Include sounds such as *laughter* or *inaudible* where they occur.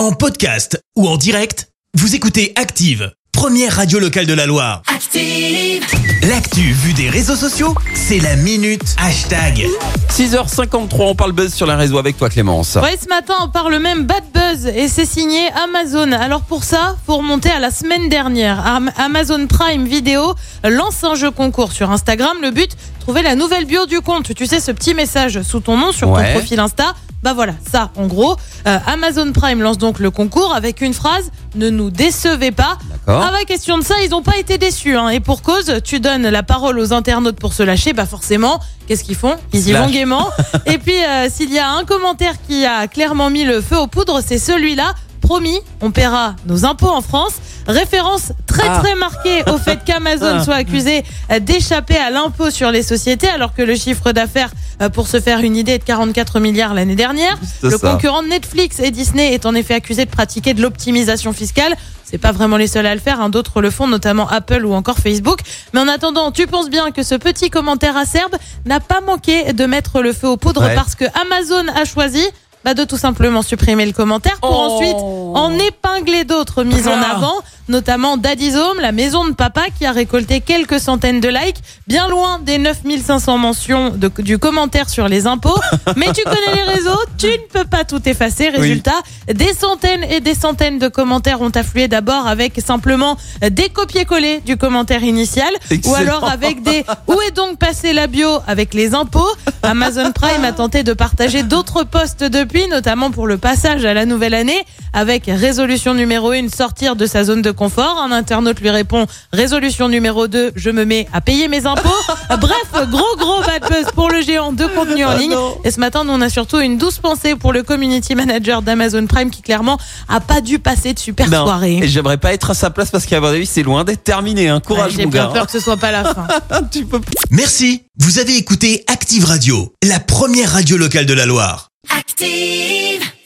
En podcast ou en direct, vous écoutez Active, première radio locale de la Loire. Active. L'actu vue des réseaux sociaux, c'est la minute hashtag. 6h53, on parle buzz sur la réseau avec toi Clémence. Ouais, ce matin, on parle même bad buzz et c'est signé Amazon. Alors pour ça, faut remonter à la semaine dernière. Am- Amazon Prime Video lance un jeu concours sur Instagram. Le but, trouver la nouvelle bio du compte. Tu sais, ce petit message sous ton nom sur Ouais. ton profil Insta. Bah voilà, ça en gros. Euh, Amazon Prime lance donc le concours avec une phrase Ne nous décevez pas. D'accord. Ah bah question de ça, ils n'ont pas été déçus. hein. Et pour cause, tu donnes la parole aux internautes pour se lâcher, bah forcément, qu'est-ce qu'ils font? Ils y vont gaiement. *laughs* Et puis, euh, s'il y a un commentaire qui a clairement mis le feu aux poudres, c'est celui-là. Promis, on paiera nos impôts en France. Référence très Ah. très marquée au fait *laughs* qu'Amazon Ah. soit accusé euh, d'échapper à l'impôt sur les sociétés, alors que le chiffre d'affaires, euh, pour se faire une idée, est de 44 milliards l'année dernière. Le ça. concurrent Netflix et Disney est en effet accusé de pratiquer de l'optimisation fiscale. C'est pas vraiment les seuls à le faire, hein. d'autres le font, notamment Apple ou encore Facebook. Mais en attendant, tu penses bien que ce petit commentaire acerbe n'a pas manqué de mettre le feu aux poudres Ouais. parce que Amazon a choisi bah, de tout simplement supprimer le commentaire pour Oh. ensuite en épingler d'autres mises en Ah. avant, notamment Daddy's Home, la maison de papa qui a récolté quelques centaines de likes, bien loin des 9500 mentions de- du commentaire sur les impôts. *laughs* Mais tu connais les réseaux, tu ne peux pas tout effacer. Résultat, des centaines et des centaines de commentaires ont afflué d'abord avec simplement des copier-coller du commentaire initial ou alors avec des *laughs* où est donc passé la bio avec les impôts? Amazon Prime a tenté de partager d'autres posts depuis, notamment pour le passage à la nouvelle année, avec résolution numéro 1, sortir de sa zone de confort. Un internaute lui répond résolution numéro 2, je me mets à payer mes impôts. *laughs* Bref, gros gros bad buzz pour le géant de contenu en Ah ligne. Et ce matin, nous on a surtout une douce pensée pour le community manager d'Amazon Prime qui clairement a pas dû passer de super Non. soirée. Et j'aimerais pas être à sa place parce qu'à mon avis, c'est loin d'être terminé. Hein. Ouais, Courage, J'ai mon bien gars. peur que ce soit pas la fin. *laughs* tu peux Merci, vous avez écouté Active Radio, la première radio locale de la Loire. Active.